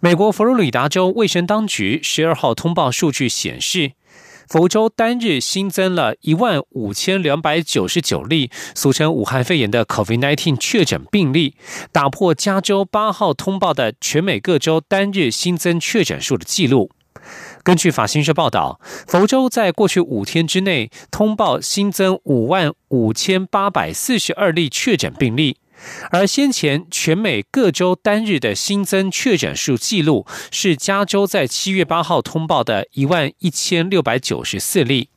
美国佛罗里达州卫生当局十二号通报数据显示，佛州单日新增了一万五千两百九十九例俗称武汉肺炎的 COVID-19 确诊病例，打破加州八号通报的全美各州单日新增确诊数的记录。根据法新社报道，佛州在过去五天之内通报新增五万五千八百四十二例确诊病例，而先前全美各州单日的新增确诊数记录是加州在七月八号通报的一万一千六百九十四例。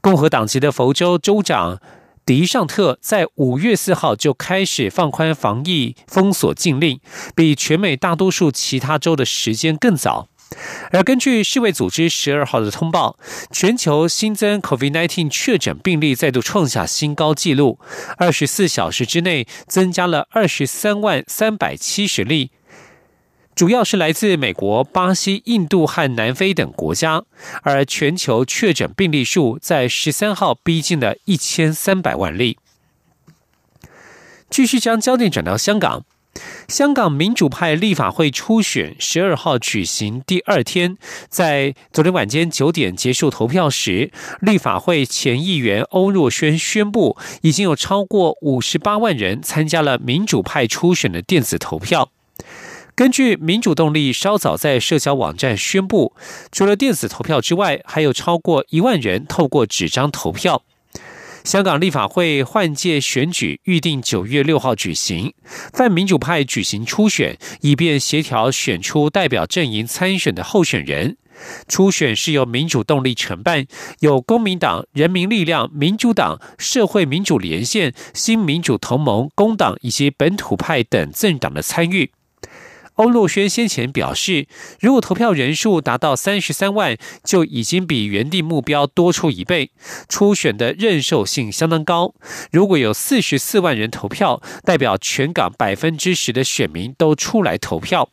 共和党籍的佛州州长迪尚特在五月四号就开始放宽防疫封锁禁令，比全美大多数其他州的时间更早。而根据世卫组织十二号的通报，全球新增 COVID-19 确诊病例再度创下新高纪录，二十四小时之内增加了二十三万三百七十例，主要是来自美国、巴西、印度和南非等国家。而全球确诊病例数在十三号逼近了一千三百万例。继续将焦点转到香港。香港民主派立法会初选十二号举行第二天，在昨天晚间九点结束投票时，立法会前议员欧若轩宣布，已经有超过五十八万人参加了民主派初选的电子投票。根据民主动力稍早在社交网站宣布，除了电子投票之外，还有超过一万人透过纸张投票。香港立法会换届选举预定九月六号举行，泛民主派举行初选，以便协调选出代表阵营参选的候选人。初选是由民主动力承办，有公民党、人民力量、民主党、社会民主连线、新民主同盟、工党以及本土派等政党的参与。欧诺轩先前表示，如果投票人数达到三十三万，就已经比原定目标多出一倍，初选的认受性相当高。如果有四十四万人投票，代表全港百分之十的选民都出来投票。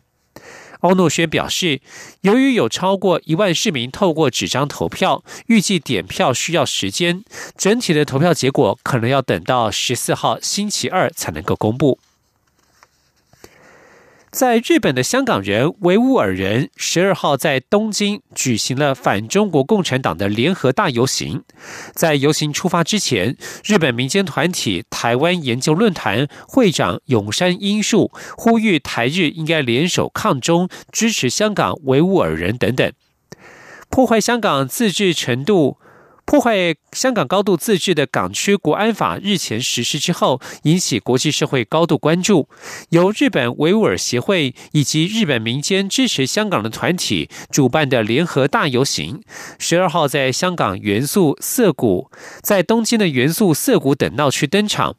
欧诺轩表示，由于有超过一万市民透过纸张投票，预计点票需要时间，整体的投票结果可能要等到十四号星期二才能够公布。在日本的香港人维吾尔人十二号在东京举行了反中国共产党的联合大游行。在游行出发之前，日本民间团体台湾研究论坛会长永山英树呼吁台日应该联手抗中，支持香港维吾尔人等等，破坏香港自治程度。破坏香港高度自治的港区国安法日前实施之后，引起国际社会高度关注。由日本维吾尔协会以及日本民间支持香港的团体主办的联合大游行，十二号在香港元素涩谷、在东京的元素涩谷等闹区登场。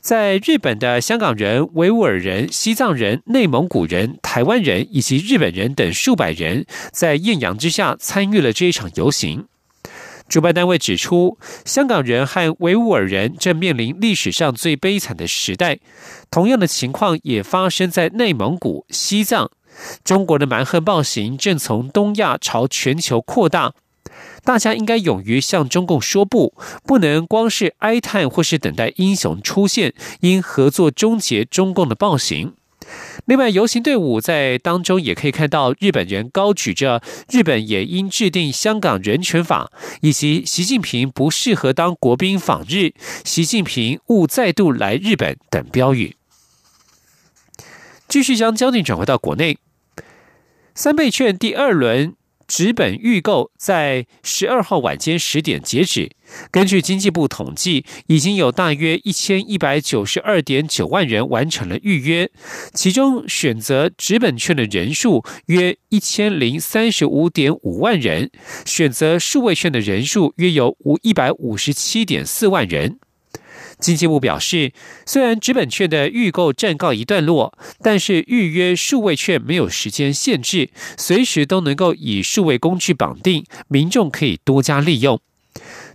在日本的香港人、维吾尔人、西藏人、内蒙古人、台湾人以及日本人等数百人，在艳阳之下参与了这一场游行。主办单位指出，香港人和维吾尔人正面临历史上最悲惨的时代。同样的情况也发生在内蒙古、西藏。中国的蛮横暴行正从东亚朝全球扩大。大家应该勇于向中共说不，不能光是哀叹或是等待英雄出现，应合作终结中共的暴行。另外，游行队伍在当中也可以看到日本人高举着“日本也应制定香港人权法”以及“习近平不适合当国宾访日”“习近平勿再度来日本”等标语。继续将焦点转回到国内，三倍券第二轮。纸本预购在十二号晚间十点截止。根据经济部统计，已经有大约一千一百九十二点九万人完成了预约，其中选择纸本券的人数约一千零三十五点五万人，选择数位券的人数约有五一百五十七点四万人。经济部表示，虽然纸本券的预购暂告一段落，但是预约数位券没有时间限制，随时都能够以数位工具绑定，民众可以多加利用。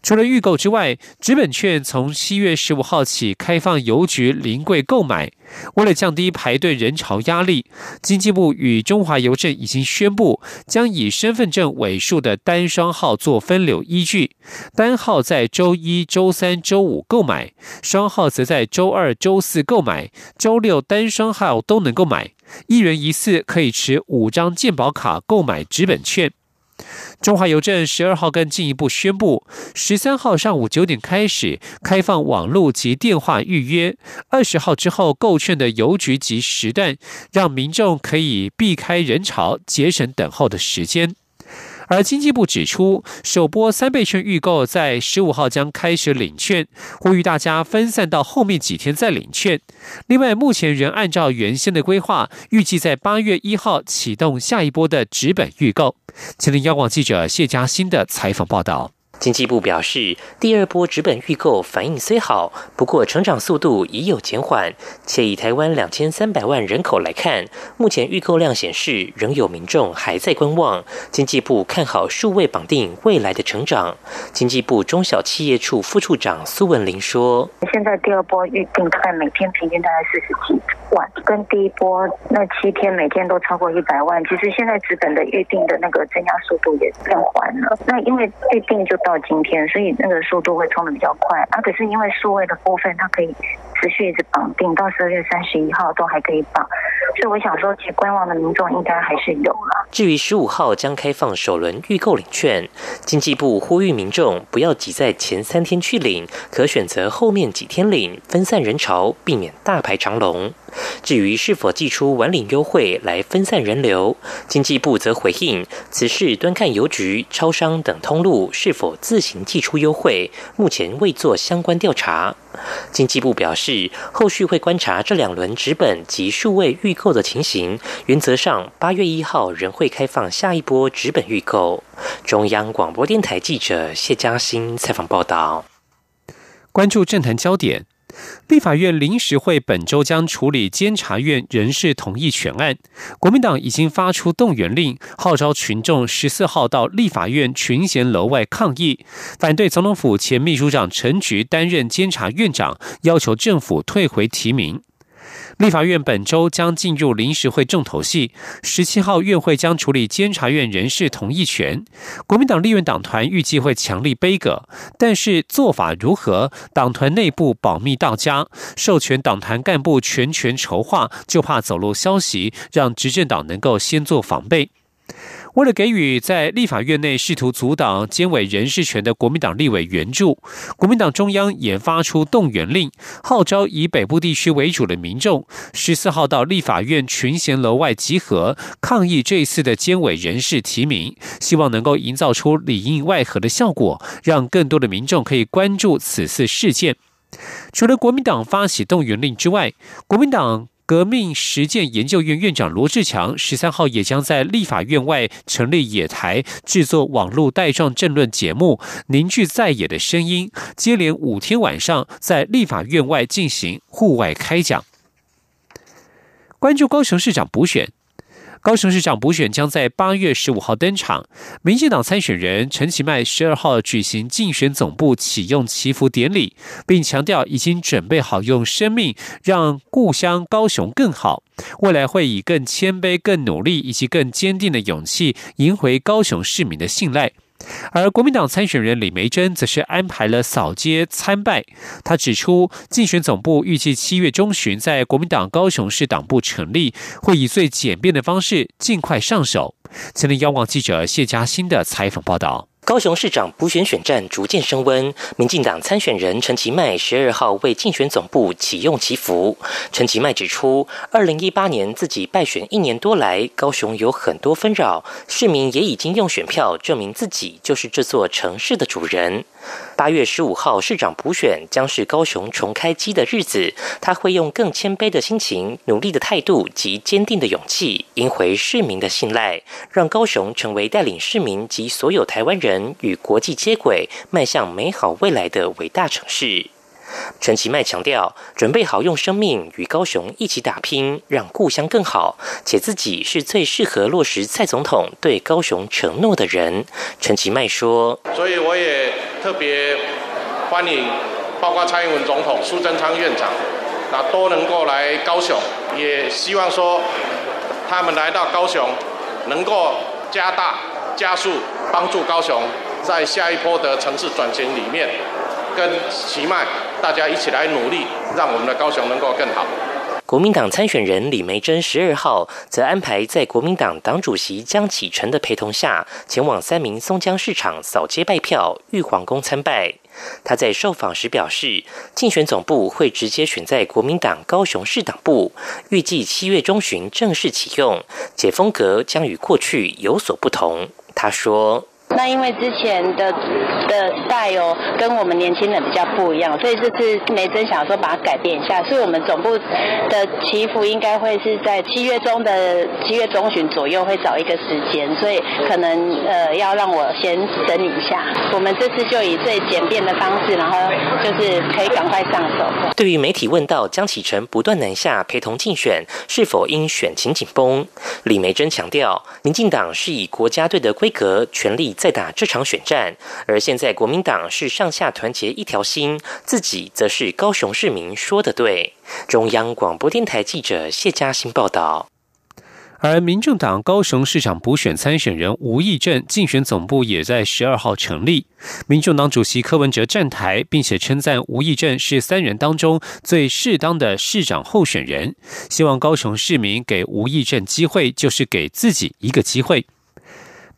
除了预购之外，纸本券从七月十五号起开放邮局临柜购买。为了降低排队人潮压力，经济部与中华邮政已经宣布，将以身份证尾数的单双号做分流依据，单号在周一周三周五购买，双号则在周二周四购买，周六单双号都能够买。一人一次可以持五张健保卡购买纸本券。中华邮政十二号更进一步宣布，十三号上午九点开始开放网络及电话预约，二十号之后购券的邮局及时段，让民众可以避开人潮，节省等候的时间。而经济部指出，首波三倍券预购在十五号将开始领券，呼吁大家分散到后面几天再领券。另外，目前仍按照原先的规划，预计在八月一号启动下一波的纸本预购。吉林央广记者谢佳欣的采访报道。经济部表示，第二波纸本预购反应虽好，不过成长速度已有减缓，且以台湾两千三百万人口来看，目前预购量显示仍有民众还在观望。经济部看好数位绑定未来的成长。经济部中小企业处副处长苏文玲说：“现在第二波预定大概每天平均大概四十几万，跟第一波那七天每天都超过一百万。其实现在纸本的预定的那个增加速度也变缓了。那因为预定就。”到今天，所以那个速度会冲的比较快啊。可是因为数位的部分，它可以持续一直绑定到十二月三十一号都还可以绑，所以我想说，其实观望的民众应该还是有了。至于十五号将开放首轮预购领券，经济部呼吁民众不要挤在前三天去领，可选择后面几天领，分散人潮，避免大排长龙。至于是否寄出晚领优惠来分散人流，经济部则回应此事端看邮局、超商等通路是否自行寄出优惠，目前未做相关调查。经济部表示，后续会观察这两轮纸本及数位预购的情形，原则上八月一号仍会开放下一波纸本预购。中央广播电台记者谢嘉欣采访报道。关注政坛焦点。立法院临时会本周将处理监察院人事同意权案，国民党已经发出动员令，号召群众十四号到立法院群贤楼外抗议，反对总统府前秘书长陈菊担任监察院长，要求政府退回提名。立法院本周将进入临时会重头戏，十七号院会将处理监察院人事同意权。国民党立院党团预计会强力背戈，但是做法如何，党团内部保密到家，授权党团干部全权筹划，就怕走漏消息，让执政党能够先做防备。为了给予在立法院内试图阻挡监委人事权的国民党立委援助，国民党中央也发出动员令，号召以北部地区为主的民众十四号到立法院群贤楼外集合，抗议这一次的监委人事提名，希望能够营造出里应外合的效果，让更多的民众可以关注此次事件。除了国民党发起动员令之外，国民党。革命实践研究院院长罗志强十三号也将在立法院外成立野台，制作网络带状政论节目，凝聚在野的声音。接连五天晚上在立法院外进行户外开讲。关注高雄市长补选。高雄市长补选将在八月十五号登场，民进党参选人陈其迈十二号举行竞选总部启用祈福典礼，并强调已经准备好用生命让故乡高雄更好，未来会以更谦卑、更努力以及更坚定的勇气赢回高雄市民的信赖。而国民党参选人李梅珍则是安排了扫街参拜。他指出，竞选总部预计七月中旬在国民党高雄市党部成立，会以最简便的方式尽快上手。前天，央广记者谢嘉欣的采访报道。高雄市长补选选战逐渐升温，民进党参选人陈其迈十二号为竞选总部启用祈福。陈其迈指出，二零一八年自己败选一年多来，高雄有很多纷扰，市民也已经用选票证明自己就是这座城市的主人。八月十五号市长补选将是高雄重开机的日子，他会用更谦卑的心情、努力的态度及坚定的勇气，赢回市民的信赖，让高雄成为带领市民及所有台湾人人与国际接轨、迈向美好未来的伟大城市。陈其迈强调，准备好用生命与高雄一起打拼，让故乡更好，且自己是最适合落实蔡总统对高雄承诺的人。陈其迈说：“所以我也特别欢迎，包括蔡英文总统、苏贞昌院长，那都能够来高雄，也希望说他们来到高雄，能够加大、加速帮助高雄在下一波的城市转型里面。”跟奇迈大家一起来努力，让我们的高雄能够更好。国民党参选人李梅珍十二号则安排在国民党党主席江启臣的陪同下，前往三明松江市场扫街拜票、玉皇宫参拜。他在受访时表示，竞选总部会直接选在国民党高雄市党部，预计七月中旬正式启用，且风格将与过去有所不同。他说。那因为之前的的代哦，跟我们年轻人比较不一样，所以这次梅珍想说把它改变一下，所以我们总部的祈福应该会是在七月中的七月中旬左右会找一个时间，所以可能呃要让我先整理一下。我们这次就以最简便的方式，然后就是可以赶快上手。对于媒体问到江启臣不断南下陪同竞选，是否因选情紧绷，李梅珍强调，民进党是以国家队的规格全力。在打这场选战，而现在国民党是上下团结一条心，自己则是高雄市民说的对。中央广播电台记者谢嘉欣报道。而民众党高雄市长补选参选人吴义正竞选总部也在十二号成立，民众党主席柯文哲站台，并且称赞吴义正是三人当中最适当的市长候选人，希望高雄市民给吴义正机会，就是给自己一个机会。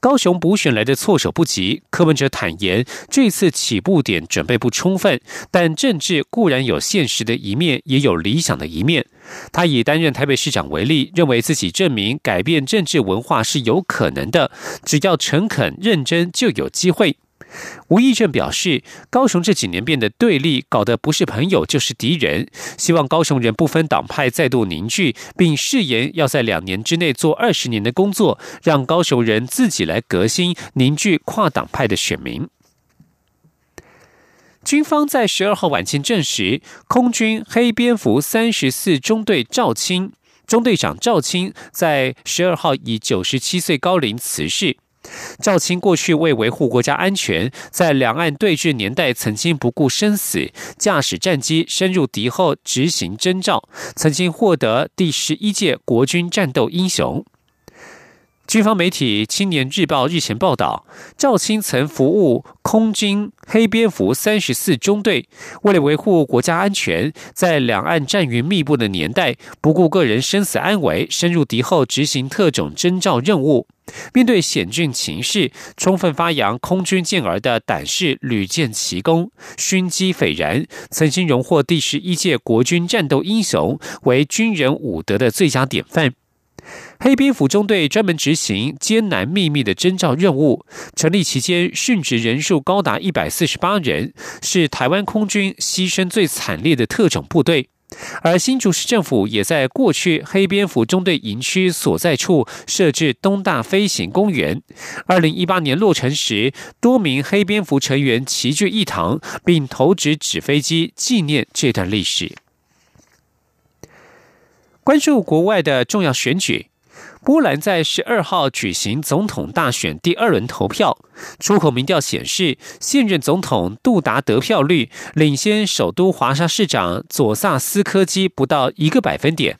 高雄补选来的措手不及，柯文哲坦言，这次起步点准备不充分，但政治固然有现实的一面，也有理想的一面。他以担任台北市长为例，认为自己证明改变政治文化是有可能的，只要诚恳认真，就有机会。吴义正表示，高雄这几年变得对立，搞得不是朋友就是敌人。希望高雄人不分党派再度凝聚，并誓言要在两年之内做二十年的工作，让高雄人自己来革新，凝聚跨党派的选民。军方在十二号晚间证实，空军黑蝙蝠三十四中队赵青中队长赵青在十二号以九十七岁高龄辞世。赵青过去为维护国家安全，在两岸对峙年代曾经不顾生死，驾驶战机深入敌后执行征召，曾经获得第十一届国军战斗英雄。军方媒体《青年日报》日前报道，赵青曾服务空军黑蝙蝠三十四中队，为了维护国家安全，在两岸战云密布的年代，不顾个人生死安危，深入敌后执行特种征召任务。面对险峻情势，充分发扬空军健儿的胆识，屡建奇功，勋绩斐然，曾经荣获第十一届国军战斗英雄，为军人武德的最佳典范。黑蝙蝠中队专门执行艰难秘密的征召任务，成立期间殉职人数高达一百四十八人，是台湾空军牺牲最惨烈的特种部队。而新竹市政府也在过去黑蝙蝠中队营区所在处设置东大飞行公园。二零一八年落成时，多名黑蝙蝠成员齐聚一堂，并投掷纸飞机纪念这段历史。关注国外的重要选举，波兰在十二号举行总统大选第二轮投票。出口民调显示，现任总统杜达得票率领先首都华沙市长佐萨斯科基不到一个百分点。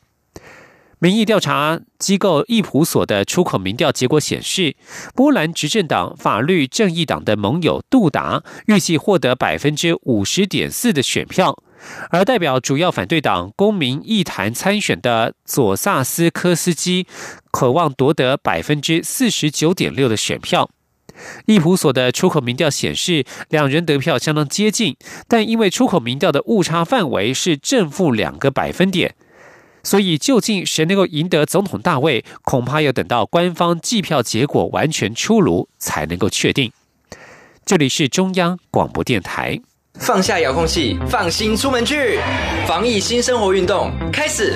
民意调查机构易普所的出口民调结果显示，波兰执政党法律正义党的盟友杜达预计获得百分之五十点四的选票。而代表主要反对党公民议坛参选的佐萨斯科斯基，渴望夺得百分之四十九点六的选票。易普所的出口民调显示，两人得票相当接近，但因为出口民调的误差范围是正负两个百分点，所以究竟谁能够赢得总统大位，恐怕要等到官方计票结果完全出炉才能够确定。这里是中央广播电台。放下遥控器，放心出门去。防疫新生活运动开始。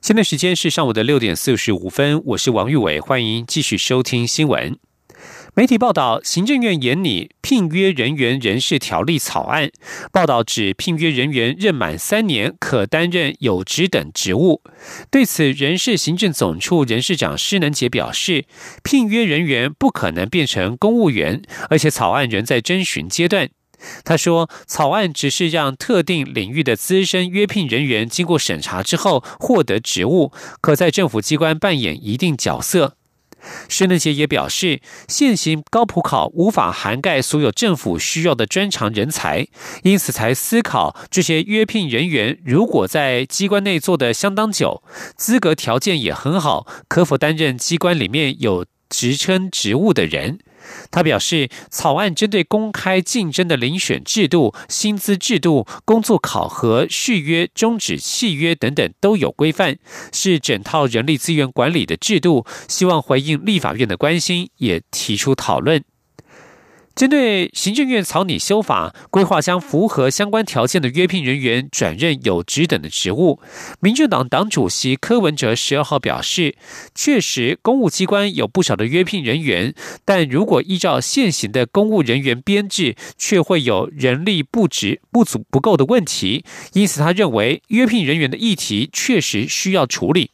现在时间是上午的六点四十五分，我是王玉伟，欢迎继续收听新闻。媒体报道，行政院研拟聘约人员人事条例草案，报道指聘约人员任满三年可担任有职等职务。对此，人事行政总处人事长施能杰表示，聘约人员不可能变成公务员，而且草案仍在征询阶段。他说：“草案只是让特定领域的资深约聘人员经过审查之后获得职务，可在政府机关扮演一定角色。”施能杰也表示，现行高普考无法涵盖所有政府需要的专长人才，因此才思考这些约聘人员如果在机关内做的相当久，资格条件也很好，可否担任机关里面有职称职务的人。他表示，草案针对公开竞争的遴选制度、薪资制度、工作考核、续约、终止契约等等都有规范，是整套人力资源管理的制度。希望回应立法院的关心，也提出讨论。针对行政院草拟修法，规划将符合相关条件的约聘人员转任有职等的职务。民进党党主席柯文哲十二号表示，确实公务机关有不少的约聘人员，但如果依照现行的公务人员编制，却会有人力不值不足不够的问题。因此，他认为约聘人员的议题确实需要处理。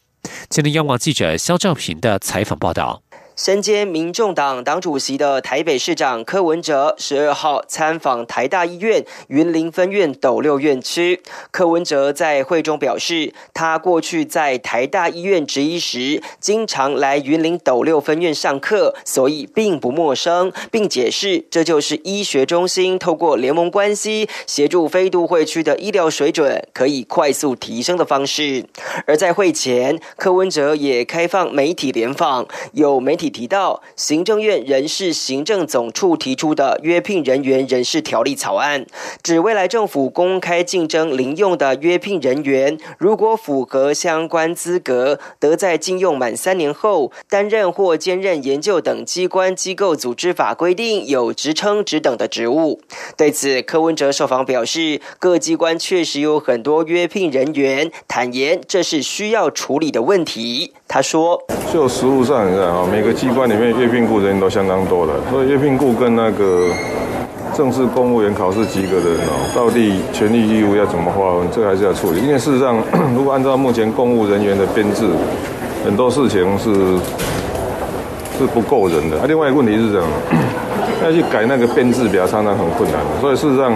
今天央广记者肖兆平的采访报道。身兼民众党党主席的台北市长柯文哲十二号参访台大医院云林分院斗六院区。柯文哲在会中表示，他过去在台大医院执医时，经常来云林斗六分院上课，所以并不陌生，并解释这就是医学中心透过联盟关系协助非都会区的医疗水准可以快速提升的方式。而在会前，柯文哲也开放媒体联访，有媒体。提到行政院人事行政总处提出的约聘人员人事条例草案，指未来政府公开竞争零用的约聘人员，如果符合相关资格，得在禁用满三年后担任或兼任研究等机关机构组织法规定有职称职等的职务。对此，柯文哲受访表示，各机关确实有很多约聘人员，坦言这是需要处理的问题。他说：“就实务上，啊，每个机关里面阅聘雇人员都相当多的，所以阅聘雇跟那个正式公务员考试及格的人哦，到底权利义务要怎么划分，这个还是要处理。因为事实上，如果按照目前公务人员的编制，很多事情是是不够人的。啊，另外一个问题是这样，要去改那个编制表，常常很困难。所以事实上。”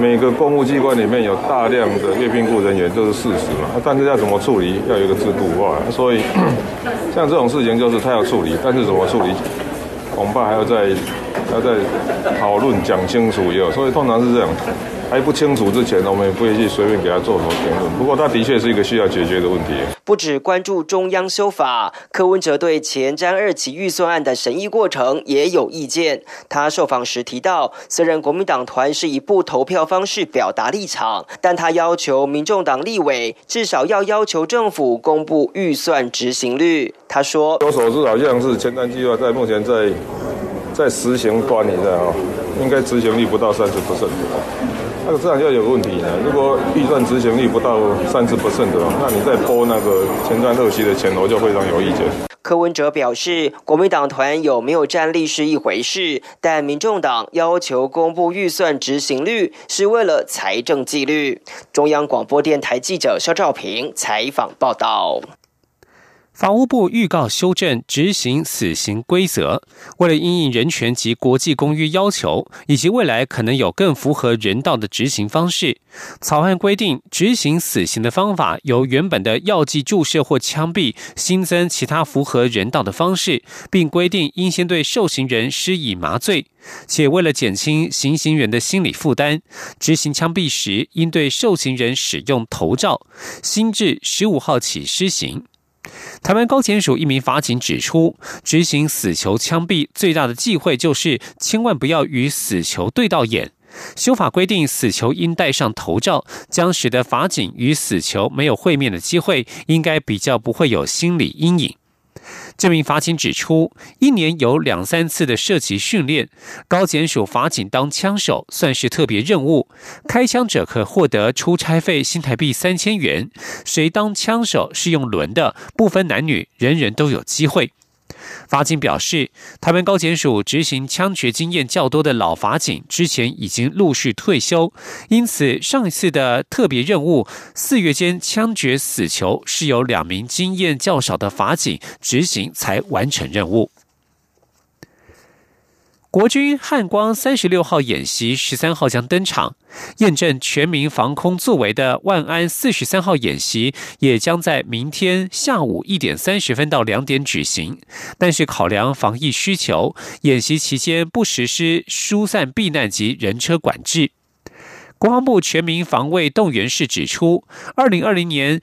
每个公务机关里面有大量的阅聘雇人员，这是事实嘛？但是要怎么处理，要有一个制度化。所以像这种事情，就是他要处理，但是怎么处理，恐怕还要再要再讨论讲清楚。也有，所以通常是这样。还不清楚之前呢，我们也不会去随便给他做什么评论。不过，他的确是一个需要解决的问题。不止关注中央修法，柯文哲对前瞻二期预算案的审议过程也有意见。他受访时提到，虽然国民党团是以不投票方式表达立场，但他要求民众党立委至少要要求政府公布预算执行率。他说：“我所知，好像是前瞻计划在目前在在实行端，你知道应该执行率不到三十不胜。”那个这样就有问题呢。如果预算执行率不到三十不胜的，那你再拨那个前瞻特区的钱，我就非常有意见。柯文哲表示，国民党团有没有战力是一回事，但民众党要求公布预算执行率，是为了财政纪律。中央广播电台记者肖兆平采访报道。法务部预告修正执行死刑规则，为了应应人权及国际公约要求，以及未来可能有更符合人道的执行方式，草案规定执行死刑的方法由原本的药剂注射或枪毙，新增其他符合人道的方式，并规定应先对受刑人施以麻醉，且为了减轻行刑人的心理负担，执行枪毙时应对受刑人使用头罩，新至十五号起施行。台湾高检署一名法警指出，执行死囚枪毙最大的忌讳就是千万不要与死囚对到眼。修法规定，死囚应戴上头罩，将使得法警与死囚没有会面的机会，应该比较不会有心理阴影。这名法警指出，一年有两三次的射击训练，高检署法警当枪手算是特别任务，开枪者可获得出差费新台币三千元。谁当枪手是用轮的，不分男女，人人都有机会。法警表示，台湾高检署执行枪决经验较多的老法警之前已经陆续退休，因此上一次的特别任务四月间枪决死囚是由两名经验较少的法警执行才完成任务。国军汉光三十六号演习十三号将登场，验证全民防空作为的万安四十三号演习也将在明天下午一点三十分到两点举行。但是考量防疫需求，演习期间不实施疏散避难及人车管制。国防部全民防卫动员室指出，二零二零年。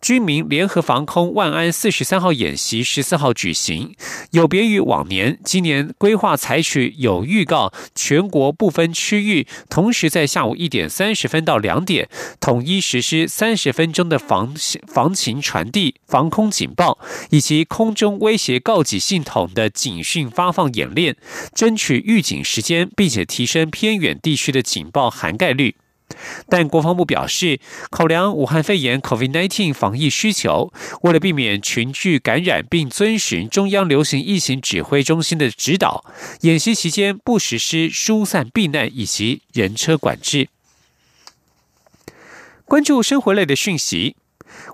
军民联合防空万安四十三号演习十四号举行，有别于往年，今年规划采取有预告，全国不分区域，同时在下午一点三十分到两点，统一实施三十分钟的防防情传递、防空警报以及空中威胁告警系统的警讯发放演练，争取预警时间，并且提升偏远地区的警报涵盖率。但国防部表示，考量武汉肺炎 （COVID-19） 防疫需求，为了避免群聚感染，并遵循中央流行疫情指挥中心的指导，演习期间不实施疏散避难以及人车管制。关注生活类的讯息。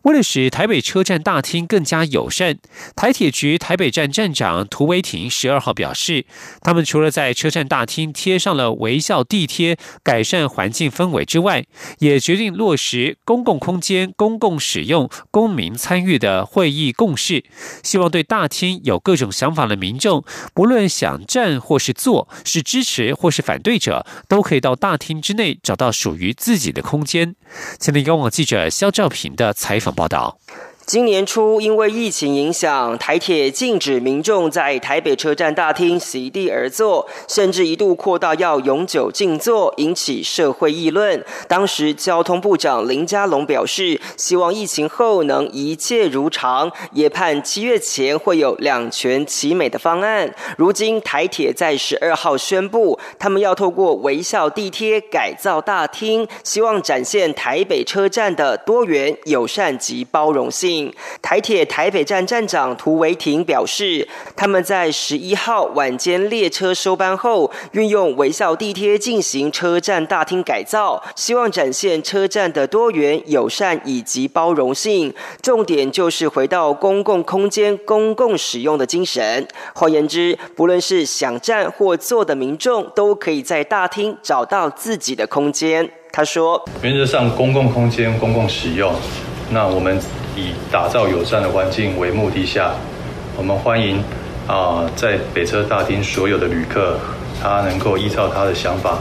为了使台北车站大厅更加友善，台铁局台北站站长涂维婷十二号表示，他们除了在车站大厅贴上了微笑地贴，改善环境氛围之外，也决定落实公共空间公共使用、公民参与的会议共识。希望对大厅有各种想法的民众，不论想站或是坐，是支持或是反对者，都可以到大厅之内找到属于自己的空间。前天央网记者肖兆平的采访报道。今年初，因为疫情影响，台铁禁止民众在台北车站大厅席地而坐，甚至一度扩大要永久静坐，引起社会议论。当时交通部长林佳龙表示，希望疫情后能一切如常，也盼七月前会有两全其美的方案。如今台铁在十二号宣布，他们要透过微笑地贴改造大厅，希望展现台北车站的多元、友善及包容性。台铁台北站站长涂维廷表示，他们在十一号晚间列车收班后，运用微笑地贴进行车站大厅改造，希望展现车站的多元、友善以及包容性。重点就是回到公共空间公共使用的精神。换言之，不论是想站或坐的民众，都可以在大厅找到自己的空间。他说：“原则上，公共空间公共使用，那我们。”以打造友善的环境为目的下，我们欢迎啊，在北车大厅所有的旅客，他能够依照他的想法。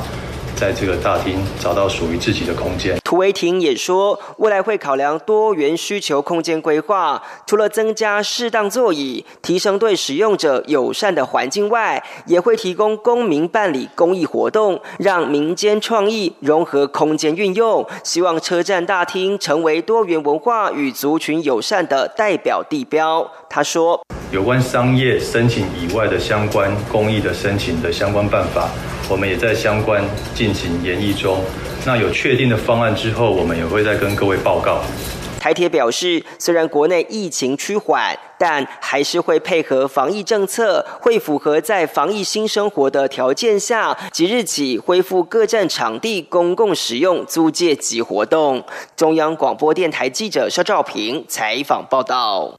在这个大厅找到属于自己的空间。涂维廷也说，未来会考量多元需求空间规划，除了增加适当座椅、提升对使用者友善的环境外，也会提供公民办理公益活动，让民间创意融合空间运用。希望车站大厅成为多元文化与族群友善的代表地标。他说，有关商业申请以外的相关公益的申请的相关办法。我们也在相关进行研议中，那有确定的方案之后，我们也会再跟各位报告。台铁表示，虽然国内疫情趋缓，但还是会配合防疫政策，会符合在防疫新生活的条件下，即日起恢复各站场地公共使用、租借及活动。中央广播电台记者肖兆平采访报道。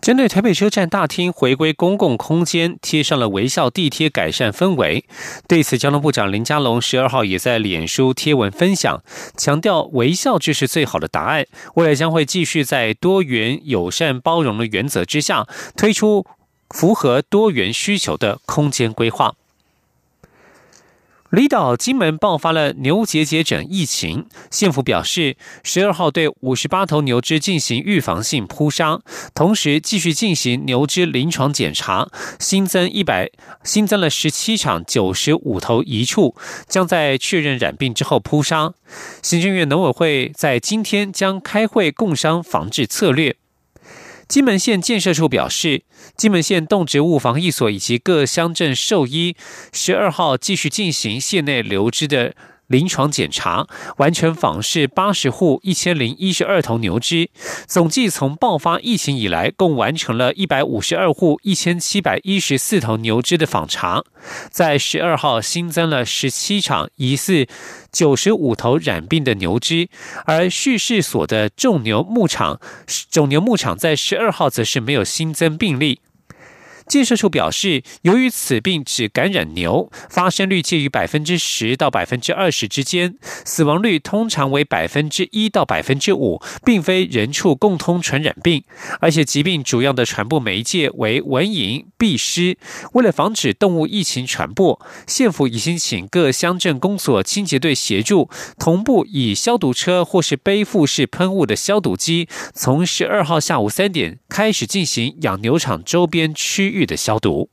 针对台北车站大厅回归公共空间，贴上了微笑地贴，改善氛围。对此，交通部长林佳龙十二号也在脸书贴文分享，强调微笑就是最好的答案。未来将会继续在多元、友善、包容的原则之下，推出符合多元需求的空间规划。离岛金门爆发了牛结节疹疫情，县府表示，十二号对五十八头牛只进行预防性扑杀，同时继续进行牛只临床检查，新增一百新增了十七场九十五头移处，将在确认染病之后扑杀。行政院农委会在今天将开会共商防治策略。金门县建设处表示，金门县动植物防疫所以及各乡镇兽医，十二号继续进行县内留置的。临床检查完成访视八十户一千零一十二头牛只，总计从爆发疫情以来，共完成了一百五十二户一千七百一十四头牛只的访查。在十二号新增了十七场疑似九十五头染病的牛只，而畜试所的种牛牧场种牛牧场在十二号则是没有新增病例。建设处表示，由于此病只感染牛，发生率介于百分之十到百分之二十之间，死亡率通常为百分之一到百分之五，并非人畜共通传染病。而且疾病主要的传播媒介为蚊蝇、蜱虱。为了防止动物疫情传播，县府已经请各乡镇公所清洁队协助，同步以消毒车或是背负式喷雾的消毒机，从十二号下午三点开始进行养牛场周边区域。的消毒。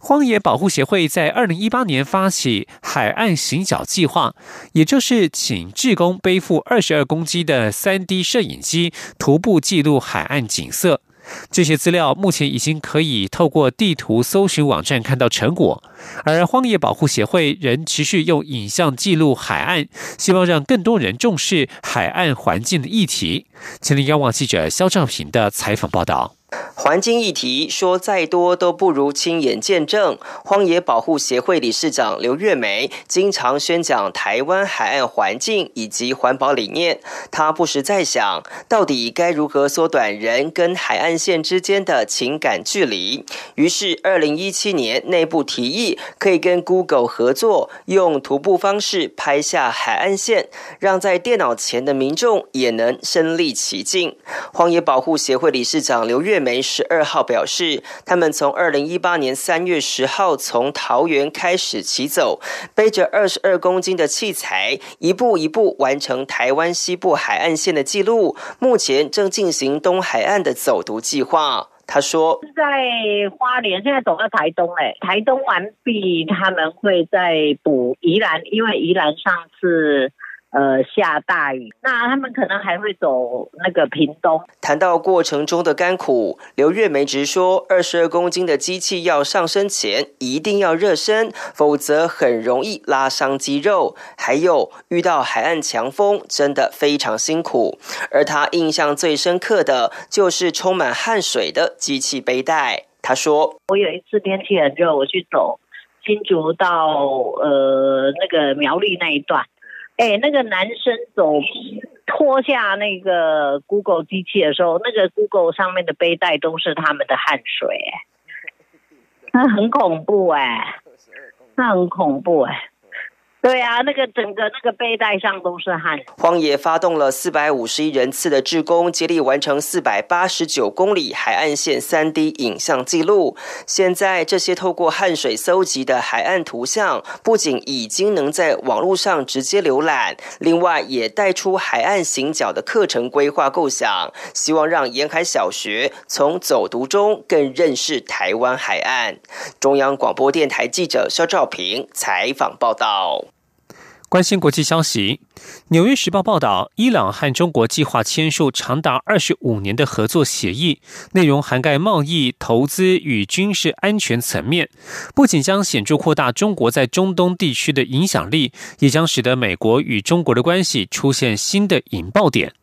荒野保护协会在二零一八年发起海岸行脚计划，也就是请志工背负二十二公斤的三 D 摄影机，徒步记录海岸景色。这些资料目前已经可以透过地图搜寻网站看到成果，而荒野保护协会仍持续用影像记录海岸，希望让更多人重视海岸环境的议题。请听央网记者肖兆平的采访报道。环境议题说再多都不如亲眼见证。荒野保护协会理事长刘月梅经常宣讲台湾海岸环境以及环保理念。他不时在想，到底该如何缩短人跟海岸线之间的情感距离？于是，二零一七年内部提议，可以跟 Google 合作，用徒步方式拍下海岸线，让在电脑前的民众也能身临其境。荒野保护协会理事长刘月。梅十二号表示，他们从二零一八年三月十号从桃园开始骑走，背着二十二公斤的器材，一步一步完成台湾西部海岸线的记录。目前正进行东海岸的走读计划。他说，在花莲，现在走到台东，哎，台东完毕，他们会再补宜兰，因为宜兰上次。呃，下大雨，那他们可能还会走那个屏东。谈到过程中的甘苦，刘月梅直说，二十二公斤的机器要上身前一定要热身，否则很容易拉伤肌肉。还有遇到海岸强风，真的非常辛苦。而他印象最深刻的就是充满汗水的机器背带。他说：“我有一次天气很热，我去走新竹到呃那个苗栗那一段。”哎，那个男生走脱下那个 Google 机器的时候，那个 Google 上面的背带都是他们的汗水，那很恐怖哎，那很恐怖哎。对啊，那个整个那个背带上都是汗。荒野发动了四百五十一人次的志工，接力完成四百八十九公里海岸线三 D 影像记录。现在这些透过汗水搜集的海岸图像，不仅已经能在网络上直接浏览，另外也带出海岸行脚的课程规划构想，希望让沿海小学从走读中更认识台湾海岸。中央广播电台记者肖兆平采访报道。关心国际消息，《纽约时报》报道，伊朗和中国计划签署长达二十五年的合作协议，内容涵盖贸易、投资与军事安全层面，不仅将显著扩大中国在中东地区的影响力，也将使得美国与中国的关系出现新的引爆点。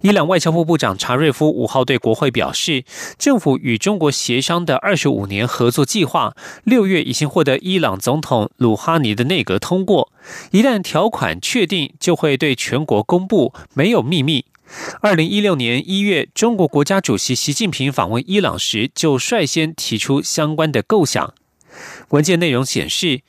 伊朗外交部部长查瑞夫五号对国会表示，政府与中国协商的二十五年合作计划，六月已经获得伊朗总统鲁哈尼的内阁通过。一旦条款确定，就会对全国公布，没有秘密。二零一六年一月，中国国家主席习近平访问伊朗时，就率先提出相关的构想。文件内容显示。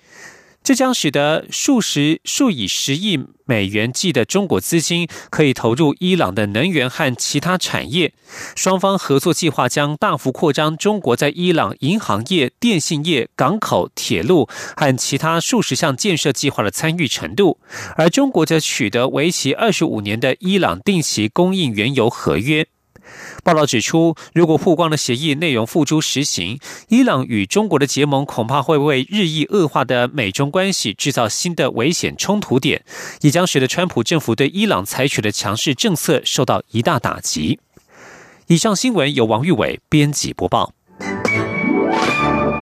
这将使得数十数以十亿美元计的中国资金可以投入伊朗的能源和其他产业。双方合作计划将大幅扩张中国在伊朗银行业、电信业、港口、铁路和其他数十项建设计划的参与程度，而中国则取得为期二十五年的伊朗定期供应原油合约。报道指出，如果曝光的协议内容付诸实行，伊朗与中国的结盟恐怕会为日益恶化的美中关系制造新的危险冲突点，也将使得川普政府对伊朗采取的强势政策受到一大打击。以上新闻由王玉伟编辑播报。